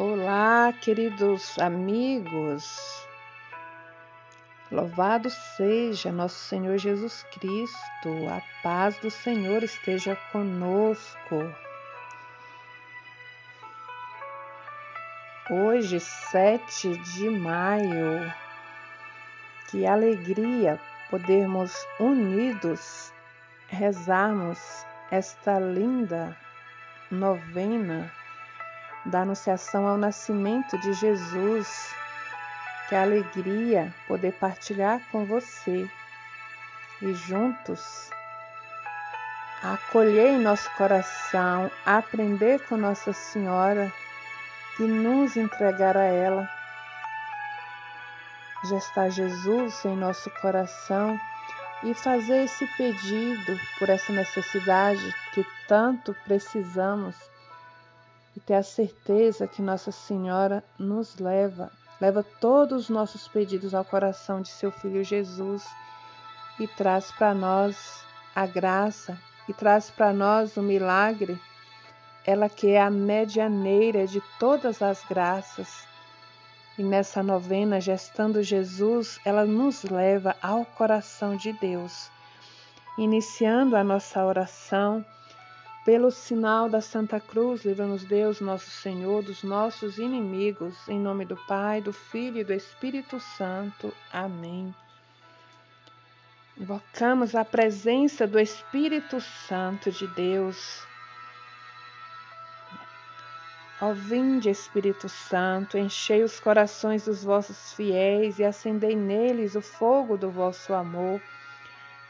Olá, queridos amigos. Louvado seja nosso Senhor Jesus Cristo. A paz do Senhor esteja conosco. Hoje, 7 de maio, que alegria podermos unidos rezarmos esta linda novena da Anunciação ao Nascimento de Jesus. Que alegria poder partilhar com você e juntos acolher em nosso coração, aprender com Nossa Senhora e nos entregar a ela. Já está Jesus em nosso coração e fazer esse pedido por essa necessidade que tanto precisamos e ter a certeza que Nossa Senhora nos leva, leva todos os nossos pedidos ao coração de seu Filho Jesus e traz para nós a graça e traz para nós o milagre, ela que é a medianeira de todas as graças. E nessa novena, gestando Jesus, ela nos leva ao coração de Deus. Iniciando a nossa oração, pelo sinal da Santa Cruz, livra-nos Deus, nosso Senhor, dos nossos inimigos. Em nome do Pai, do Filho e do Espírito Santo. Amém. Invocamos a presença do Espírito Santo de Deus. Ó vinde, Espírito Santo, enchei os corações dos vossos fiéis e acendei neles o fogo do vosso amor.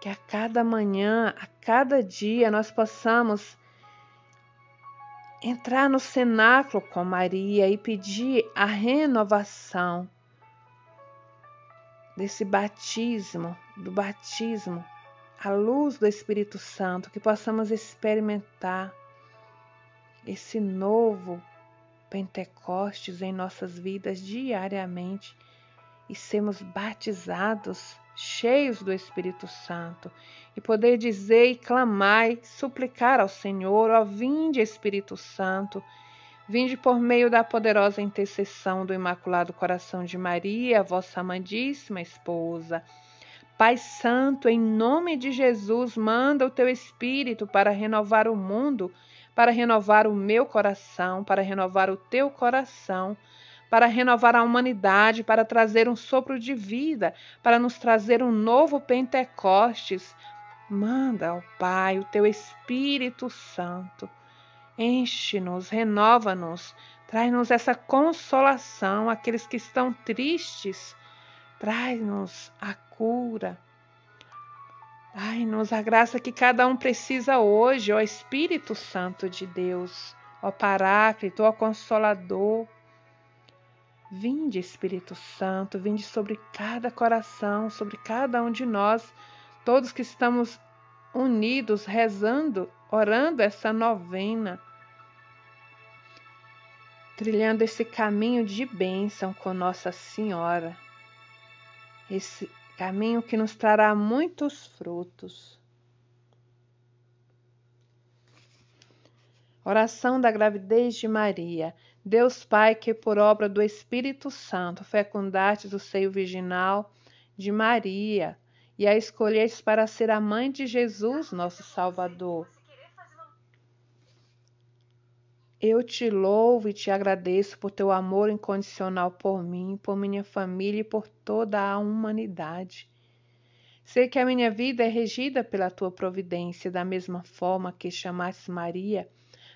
que a cada manhã, a cada dia, nós possamos entrar no cenáculo com Maria e pedir a renovação desse batismo, do batismo, a luz do Espírito Santo, que possamos experimentar esse novo Pentecostes em nossas vidas diariamente e sermos batizados cheios do Espírito Santo, e poder dizer e clamar e suplicar ao Senhor, ó vinde Espírito Santo, vinde por meio da poderosa intercessão do Imaculado Coração de Maria, vossa amadíssima esposa. Pai Santo, em nome de Jesus, manda o teu Espírito para renovar o mundo, para renovar o meu coração, para renovar o teu coração para renovar a humanidade, para trazer um sopro de vida, para nos trazer um novo Pentecostes. Manda, ó Pai, o teu Espírito Santo. Enche-nos, renova-nos, traz-nos essa consolação, aqueles que estão tristes, traz-nos a cura. Dai-nos a graça que cada um precisa hoje, ó Espírito Santo de Deus, ó Paráclito, ó Consolador. Vinde, Espírito Santo, vinde sobre cada coração, sobre cada um de nós, todos que estamos unidos, rezando, orando essa novena, trilhando esse caminho de bênção com Nossa Senhora, esse caminho que nos trará muitos frutos. Oração da gravidez de Maria. Deus Pai, que por obra do Espírito Santo fecundastes o seio virginal de Maria e a escolhestes para ser a mãe de Jesus, nosso Salvador. Eu te louvo e te agradeço por teu amor incondicional por mim, por minha família e por toda a humanidade. Sei que a minha vida é regida pela tua providência, da mesma forma que chamaste Maria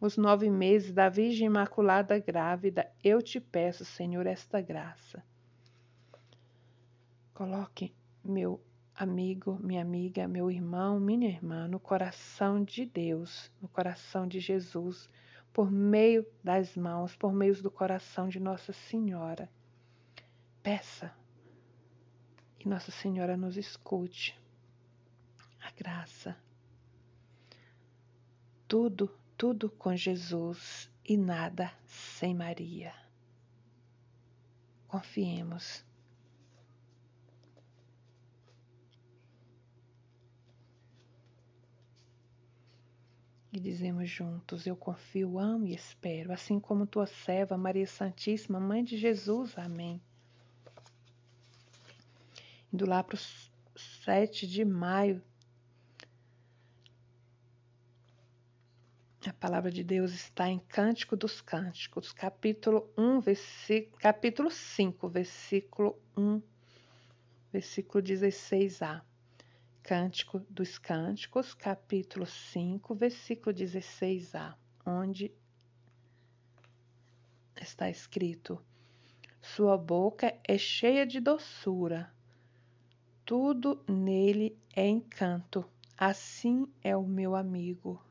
os nove meses da Virgem Imaculada Grávida, eu te peço, Senhor, esta graça. Coloque meu amigo, minha amiga, meu irmão, minha irmã no coração de Deus, no coração de Jesus, por meio das mãos, por meio do coração de Nossa Senhora. Peça e Nossa Senhora nos escute. A graça. Tudo, tudo com Jesus e nada sem Maria. Confiemos. E dizemos juntos: Eu confio, amo e espero, assim como tua serva, Maria Santíssima, Mãe de Jesus. Amém indo lá para o 7 de maio. Palavra de Deus está em Cântico dos Cânticos, capítulo 1, versículo, capítulo 5, versículo 1, versículo 16a. Cântico dos Cânticos, capítulo 5, versículo 16a, onde está escrito: Sua boca é cheia de doçura, tudo nele é encanto. Assim é o meu amigo.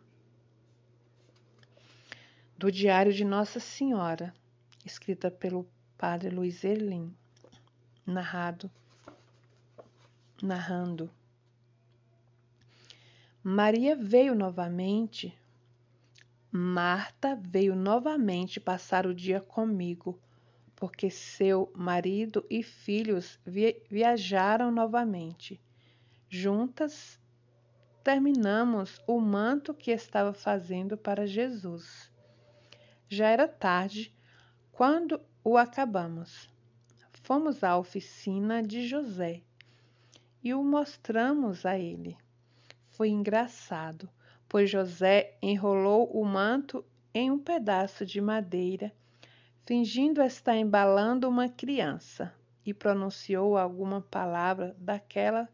Do Diário de Nossa Senhora, escrita pelo Padre Luiz Erlim, narrado, narrando. Maria veio novamente. Marta veio novamente passar o dia comigo porque seu marido e filhos viajaram novamente. Juntas terminamos o manto que estava fazendo para Jesus. Já era tarde quando o acabamos. Fomos à oficina de José e o mostramos a ele. Foi engraçado, pois José enrolou o manto em um pedaço de madeira fingindo estar embalando uma criança, e pronunciou alguma palavra daquela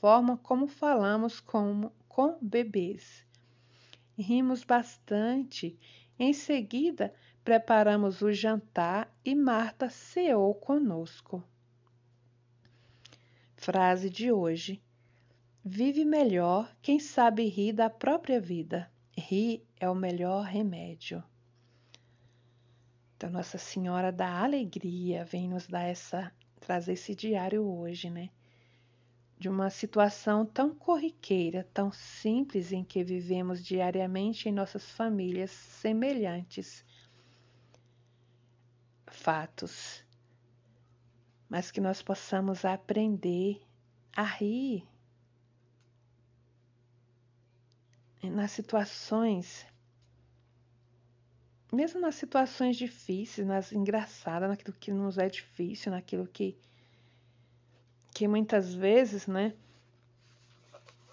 forma como falamos com, com bebês. Rimos bastante. Em seguida, preparamos o jantar e Marta ceou conosco. Frase de hoje: Vive melhor quem sabe rir da própria vida. Rir é o melhor remédio. Então, Nossa Senhora da Alegria vem nos dar essa, trazer esse diário hoje, né? De uma situação tão corriqueira, tão simples em que vivemos diariamente em nossas famílias semelhantes. Fatos, mas que nós possamos aprender a rir nas situações mesmo nas situações difíceis, nas engraçadas, naquilo que nos é difícil, naquilo que que muitas vezes, né,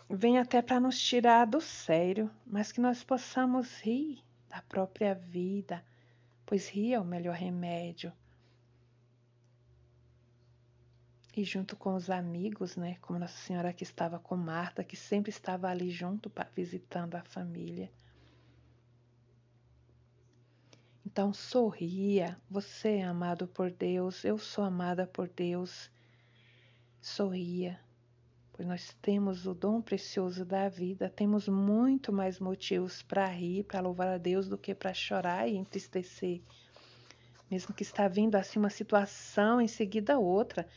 vem até para nos tirar do sério, mas que nós possamos rir da própria vida, pois rir é o melhor remédio. E junto com os amigos, né, como Nossa Senhora que estava com Marta, que sempre estava ali junto visitando a família. Então sorria, você é amado por Deus, eu sou amada por Deus. Sorria, pois nós temos o dom precioso da vida, temos muito mais motivos para rir, para louvar a Deus do que para chorar e entristecer. Mesmo que está vindo assim uma situação em seguida outra,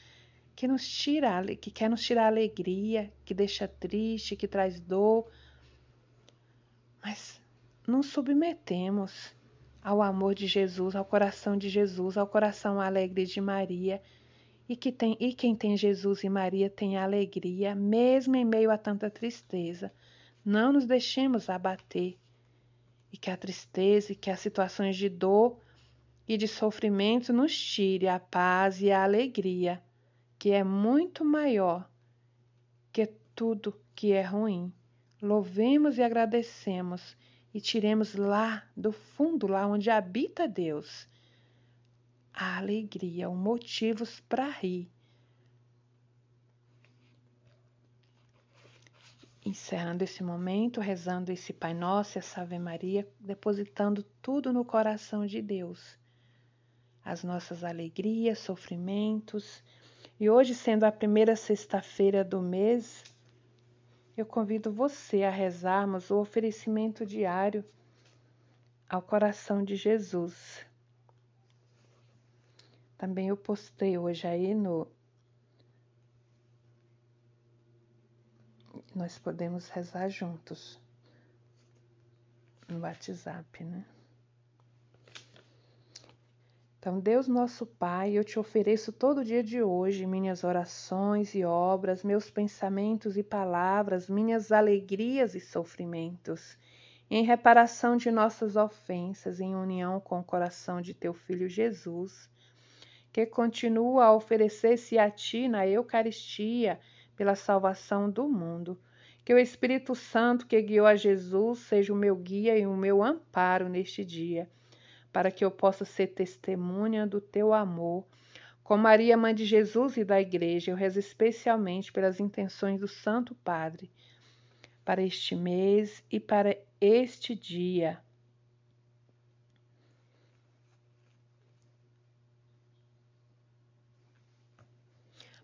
que nos tira, que quer nos tirar alegria, que deixa triste, que traz dor. Mas não submetemos ao amor de Jesus, ao coração de Jesus, ao coração alegre de Maria. E, que tem, e quem tem Jesus e Maria tem alegria, mesmo em meio a tanta tristeza. Não nos deixemos abater. E que a tristeza e que as situações de dor e de sofrimento nos tire a paz e a alegria, que é muito maior que tudo que é ruim. Louvemos e agradecemos e tiremos lá do fundo, lá onde habita Deus, a alegria, os motivos para rir. Encerrando esse momento, rezando esse Pai Nosso, essa Ave Maria, depositando tudo no coração de Deus. As nossas alegrias, sofrimentos. E hoje, sendo a primeira sexta-feira do mês, eu convido você a rezarmos o oferecimento diário ao coração de Jesus. Também eu postei hoje aí no. Nós podemos rezar juntos no WhatsApp, né? Então, Deus nosso Pai, eu te ofereço todo dia de hoje minhas orações e obras, meus pensamentos e palavras, minhas alegrias e sofrimentos, em reparação de nossas ofensas, em união com o coração de teu Filho Jesus, que continua a oferecer-se a ti na Eucaristia pela salvação do mundo. Que o Espírito Santo que guiou a Jesus seja o meu guia e o meu amparo neste dia para que eu possa ser testemunha do teu amor. Com Maria, mãe de Jesus e da Igreja, eu rezo especialmente pelas intenções do Santo Padre, para este mês e para este dia.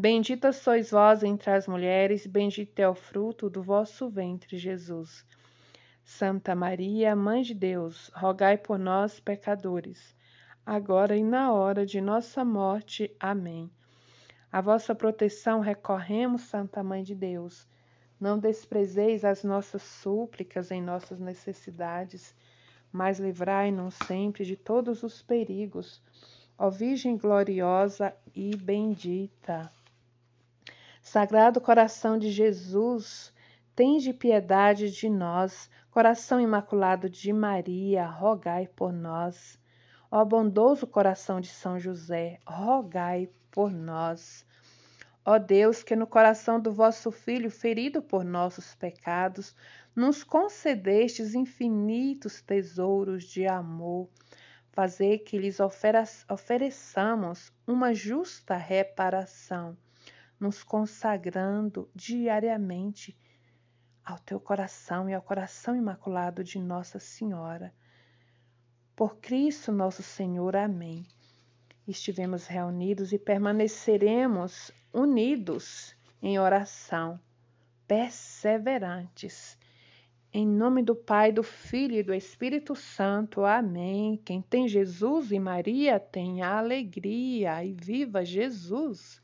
Bendita sois vós entre as mulheres, bendito é o fruto do vosso ventre, Jesus. Santa Maria, Mãe de Deus, rogai por nós, pecadores, agora e na hora de nossa morte. Amém. A vossa proteção recorremos, Santa Mãe de Deus. Não desprezeis as nossas súplicas em nossas necessidades, mas livrai-nos sempre de todos os perigos. Ó Virgem gloriosa e bendita. Sagrado coração de Jesus, tende piedade de nós. Coração imaculado de Maria, rogai por nós. Ó bondoso coração de São José, rogai por nós. Ó Deus, que no coração do vosso Filho, ferido por nossos pecados, nos concedestes infinitos tesouros de amor, fazer que lhes ofereçamos uma justa reparação nos consagrando diariamente ao teu coração e ao coração imaculado de Nossa Senhora. Por Cristo nosso Senhor. Amém. Estivemos reunidos e permaneceremos unidos em oração, perseverantes. Em nome do Pai, do Filho e do Espírito Santo. Amém. Quem tem Jesus e Maria tem alegria. E viva Jesus!